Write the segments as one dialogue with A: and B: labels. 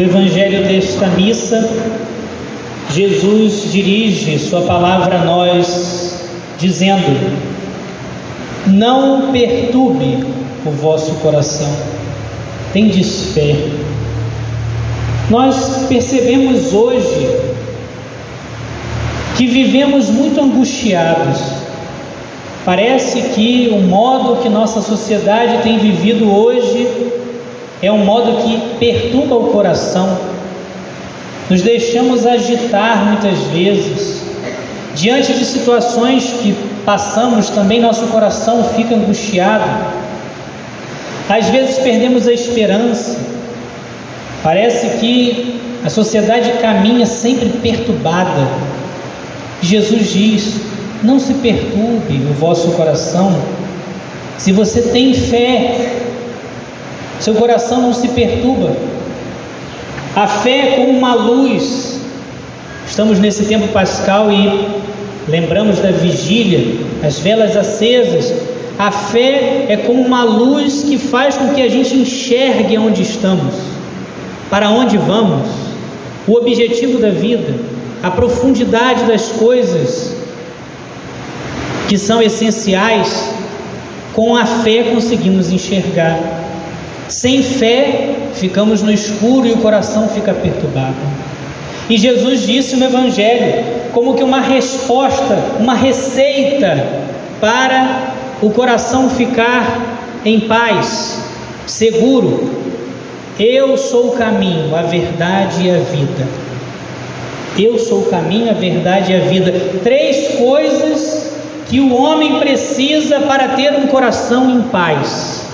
A: No Evangelho desta missa, Jesus dirige Sua palavra a nós, dizendo: Não perturbe o vosso coração, tendes fé. Nós percebemos hoje que vivemos muito angustiados. Parece que o modo que nossa sociedade tem vivido hoje é um modo que perturba o coração. Nos deixamos agitar muitas vezes. Diante de situações que passamos, também nosso coração fica angustiado. Às vezes perdemos a esperança. Parece que a sociedade caminha sempre perturbada. Jesus diz: Não se perturbe o vosso coração. Se você tem fé, seu coração não se perturba. A fé é como uma luz. Estamos nesse tempo pascal e lembramos da vigília, as velas acesas. A fé é como uma luz que faz com que a gente enxergue onde estamos, para onde vamos, o objetivo da vida, a profundidade das coisas que são essenciais. Com a fé conseguimos enxergar. Sem fé, ficamos no escuro e o coração fica perturbado. E Jesus disse no Evangelho, como que uma resposta, uma receita para o coração ficar em paz, seguro. Eu sou o caminho, a verdade e a vida. Eu sou o caminho, a verdade e a vida. Três coisas que o homem precisa para ter um coração em paz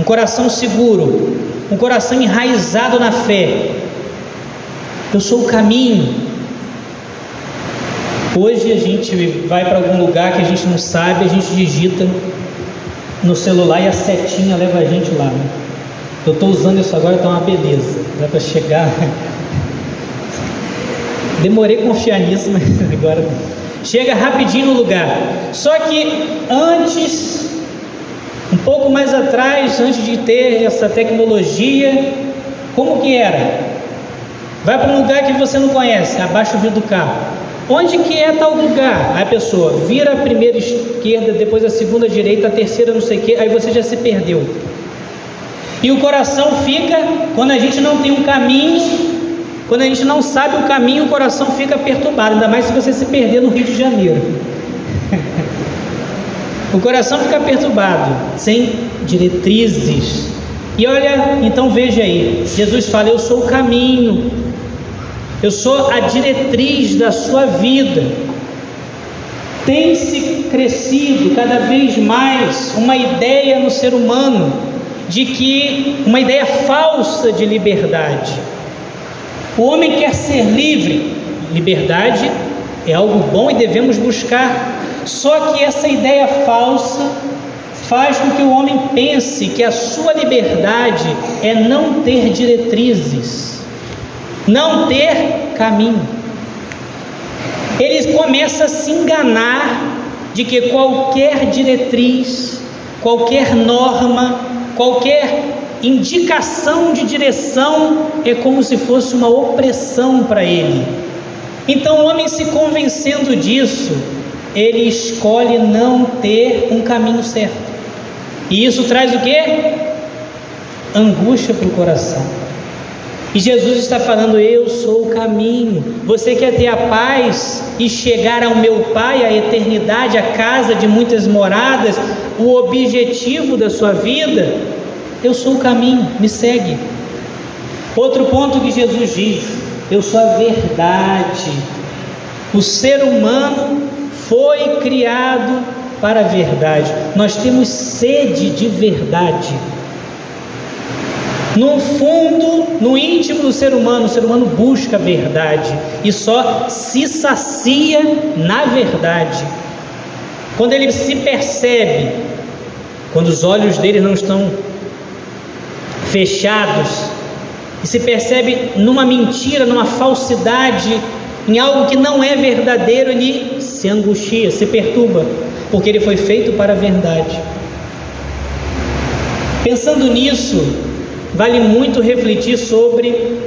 A: um coração seguro, um coração enraizado na fé. Eu sou o caminho. Hoje a gente vai para algum lugar que a gente não sabe, a gente digita no celular e a setinha leva a gente lá. Né? Eu estou usando isso agora, está uma beleza. Dá para chegar. Demorei confiar nisso, mas agora chega rapidinho no lugar. Só que antes um pouco mais atrás, antes de ter essa tecnologia, como que era? Vai para um lugar que você não conhece, abaixa o vidro do carro. Onde que é tal lugar? Aí a pessoa vira a primeira esquerda, depois a segunda direita, a terceira não sei o que, aí você já se perdeu. E o coração fica, quando a gente não tem um caminho, quando a gente não sabe o caminho, o coração fica perturbado, ainda mais se você se perder no Rio de Janeiro. O coração fica perturbado, sem diretrizes. E olha, então veja aí: Jesus fala, Eu sou o caminho, eu sou a diretriz da sua vida. Tem se crescido cada vez mais uma ideia no ser humano de que uma ideia falsa de liberdade. O homem quer ser livre, liberdade é algo bom e devemos buscar, só que essa ideia falsa faz com que o homem pense que a sua liberdade é não ter diretrizes, não ter caminho. Ele começa a se enganar de que qualquer diretriz, qualquer norma, qualquer indicação de direção é como se fosse uma opressão para ele. Então, o homem se convencendo disso, ele escolhe não ter um caminho certo. E isso traz o que? Angústia para o coração. E Jesus está falando: Eu sou o caminho. Você quer ter a paz e chegar ao meu Pai, a eternidade, a casa de muitas moradas, o objetivo da sua vida? Eu sou o caminho, me segue. Outro ponto que Jesus diz: Eu sou a verdade. O ser humano foi criado para a verdade. Nós temos sede de verdade. No fundo, no íntimo do ser humano, o ser humano busca a verdade e só se sacia na verdade. Quando ele se percebe, quando os olhos dele não estão fechados, e se percebe numa mentira, numa falsidade, em algo que não é verdadeiro, ele se angustia, se perturba, porque ele foi feito para a verdade. Pensando nisso, vale muito refletir sobre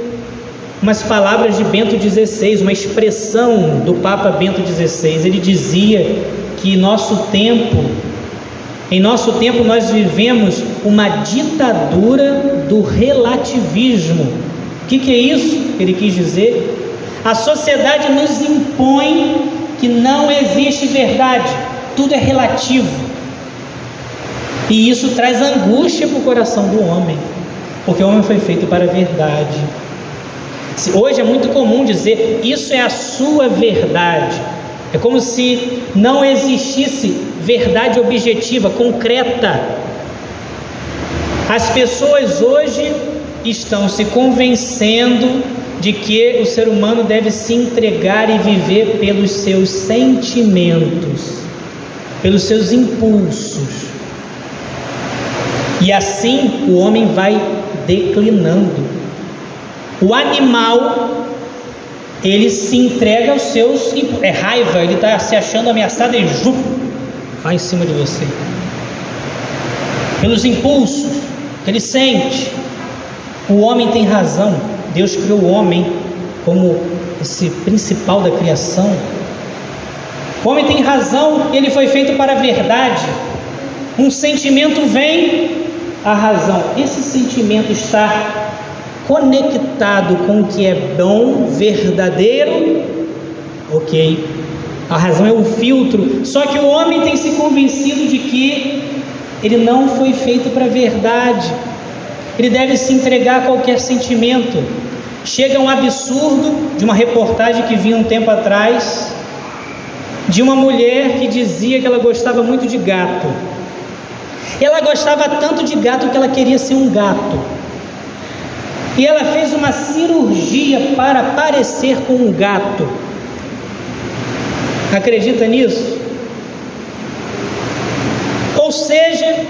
A: umas palavras de Bento XVI, uma expressão do Papa Bento XVI. Ele dizia que nosso tempo, em nosso tempo nós vivemos uma ditadura do relativismo. O que, que é isso? Ele quis dizer. A sociedade nos impõe que não existe verdade, tudo é relativo. E isso traz angústia para o coração do homem, porque o homem foi feito para a verdade. Hoje é muito comum dizer isso é a sua verdade. É como se não existisse verdade objetiva, concreta. As pessoas hoje estão se convencendo de que o ser humano deve se entregar e viver pelos seus sentimentos, pelos seus impulsos. E assim o homem vai declinando. O animal, ele se entrega aos seus. É raiva, ele está se achando ameaçado e jup, vai em cima de você. Pelos impulsos que ele sente. O homem tem razão. Deus criou o homem como esse principal da criação. O homem tem razão, ele foi feito para a verdade. Um sentimento vem, a razão. Esse sentimento está conectado com o que é bom, verdadeiro, ok. A razão é um filtro. Só que o homem tem se convencido de que ele não foi feito para a verdade. Ele deve se entregar a qualquer sentimento. Chega um absurdo de uma reportagem que vi um tempo atrás de uma mulher que dizia que ela gostava muito de gato. Ela gostava tanto de gato que ela queria ser um gato. E ela fez uma cirurgia para parecer com um gato. Acredita nisso? Ou seja,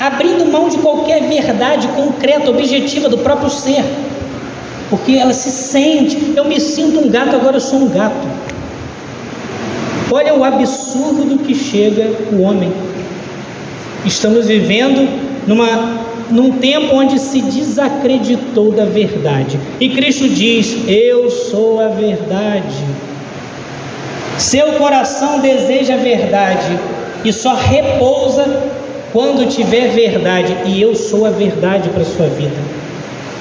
A: abrindo mão de qualquer verdade concreta, objetiva do próprio ser. Porque ela se sente, eu me sinto um gato, agora eu sou um gato. Olha o absurdo que chega o homem. Estamos vivendo numa, num tempo onde se desacreditou da verdade. E Cristo diz: Eu sou a verdade. Seu coração deseja a verdade e só repousa quando tiver verdade, e eu sou a verdade para a sua vida.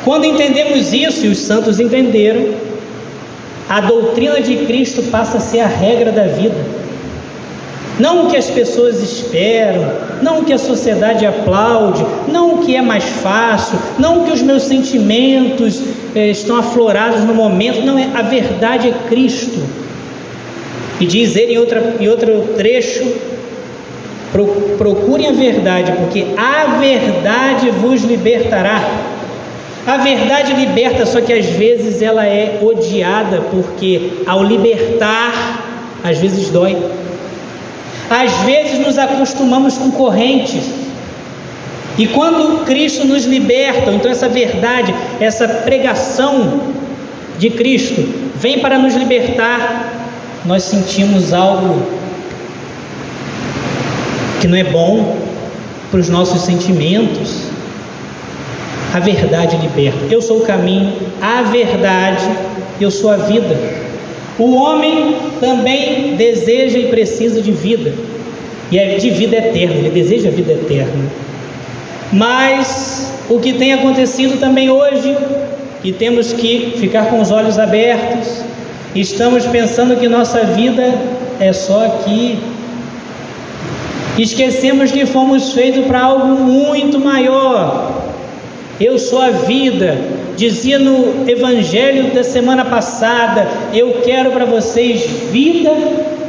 A: Quando entendemos isso, e os santos entenderam, a doutrina de Cristo passa a ser a regra da vida. Não o que as pessoas esperam, não o que a sociedade aplaude, não o que é mais fácil, não o que os meus sentimentos eh, estão aflorados no momento, não é a verdade é Cristo. E diz ele em, outra, em outro trecho: procurem a verdade, porque a verdade vos libertará. A verdade liberta, só que às vezes ela é odiada, porque ao libertar, às vezes dói. Às vezes nos acostumamos com correntes. E quando Cristo nos liberta, então essa verdade, essa pregação de Cristo vem para nos libertar, nós sentimos algo que não é bom para os nossos sentimentos. A verdade liberta. Eu sou o caminho, a verdade, eu sou a vida. O homem também deseja e precisa de vida, e é de vida eterna, ele deseja a vida eterna. Mas o que tem acontecido também hoje, e temos que ficar com os olhos abertos, estamos pensando que nossa vida é só aqui. Esquecemos que fomos feitos para algo muito maior. Eu sou a vida, dizia no evangelho da semana passada: Eu quero para vocês vida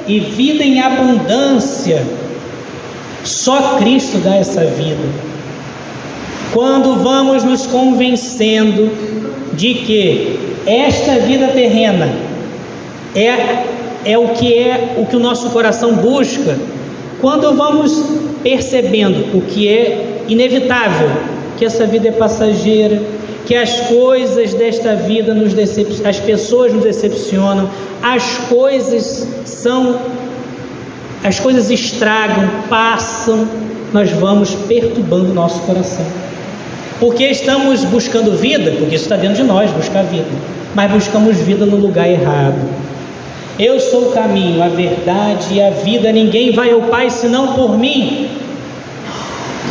A: e vida em abundância. Só Cristo dá essa vida. Quando vamos nos convencendo de que esta vida terrena é, é o que é o que o nosso coração busca, quando vamos percebendo o que é inevitável, que essa vida é passageira, que as coisas desta vida nos decep... as pessoas nos decepcionam, as coisas são as coisas estragam, passam, nós vamos perturbando o nosso coração. Porque estamos buscando vida, porque isso está dentro de nós, buscar vida, mas buscamos vida no lugar errado. Eu sou o caminho, a verdade e a vida, ninguém vai ao Pai senão por mim.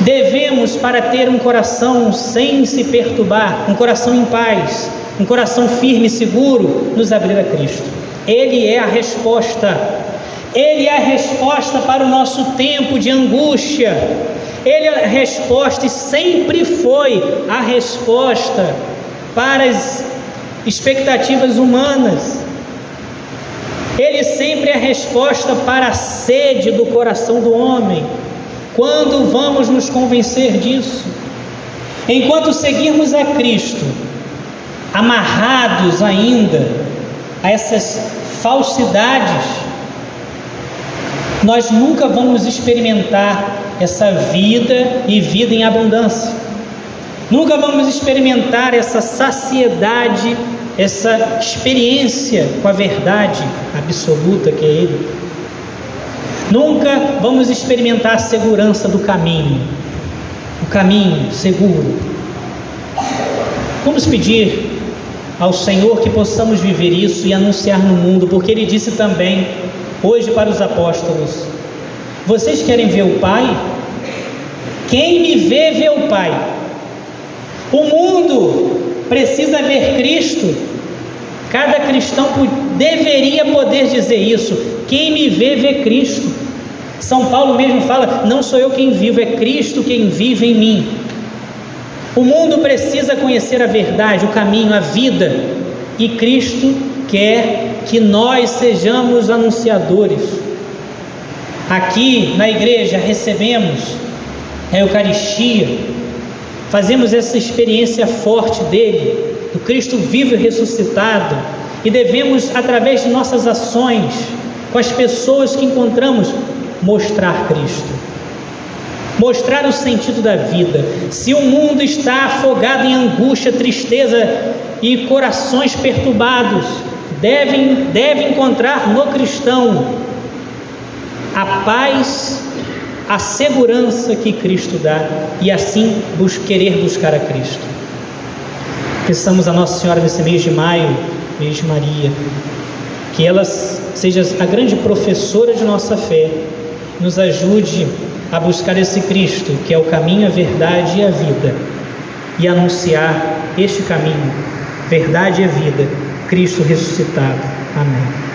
A: Devemos, para ter um coração sem se perturbar, um coração em paz, um coração firme e seguro, nos abrir a Cristo. Ele é a resposta. Ele é a resposta para o nosso tempo de angústia. Ele é a resposta e sempre foi a resposta para as expectativas humanas. Ele sempre é a resposta para a sede do coração do homem. Quando vamos nos convencer disso? Enquanto seguirmos a Cristo, amarrados ainda a essas falsidades, nós nunca vamos experimentar essa vida e vida em abundância. Nunca vamos experimentar essa saciedade, essa experiência com a verdade absoluta que é Ele. Nunca vamos experimentar a segurança do caminho, o caminho seguro. Vamos pedir ao Senhor que possamos viver isso e anunciar no mundo, porque Ele disse também, hoje para os apóstolos: Vocês querem ver o Pai? Quem me vê, vê o Pai. O mundo precisa ver Cristo. Cada cristão deveria poder dizer isso. Quem me vê, vê Cristo. São Paulo mesmo fala: Não sou eu quem vivo, é Cristo quem vive em mim. O mundo precisa conhecer a verdade, o caminho, a vida, e Cristo quer que nós sejamos anunciadores. Aqui na igreja recebemos a Eucaristia, fazemos essa experiência forte dele, do Cristo vivo e ressuscitado, e devemos, através de nossas ações, com as pessoas que encontramos, mostrar Cristo mostrar o sentido da vida. Se o mundo está afogado em angústia, tristeza e corações perturbados, devem, deve encontrar no cristão a paz, a segurança que Cristo dá e assim bus querer buscar a Cristo. Peçamos a Nossa Senhora nesse mês de maio, mês de Maria, que ela seja a grande professora de nossa fé, nos ajude a buscar esse Cristo, que é o caminho, a verdade e a vida, e anunciar este caminho, verdade e vida, Cristo ressuscitado. Amém.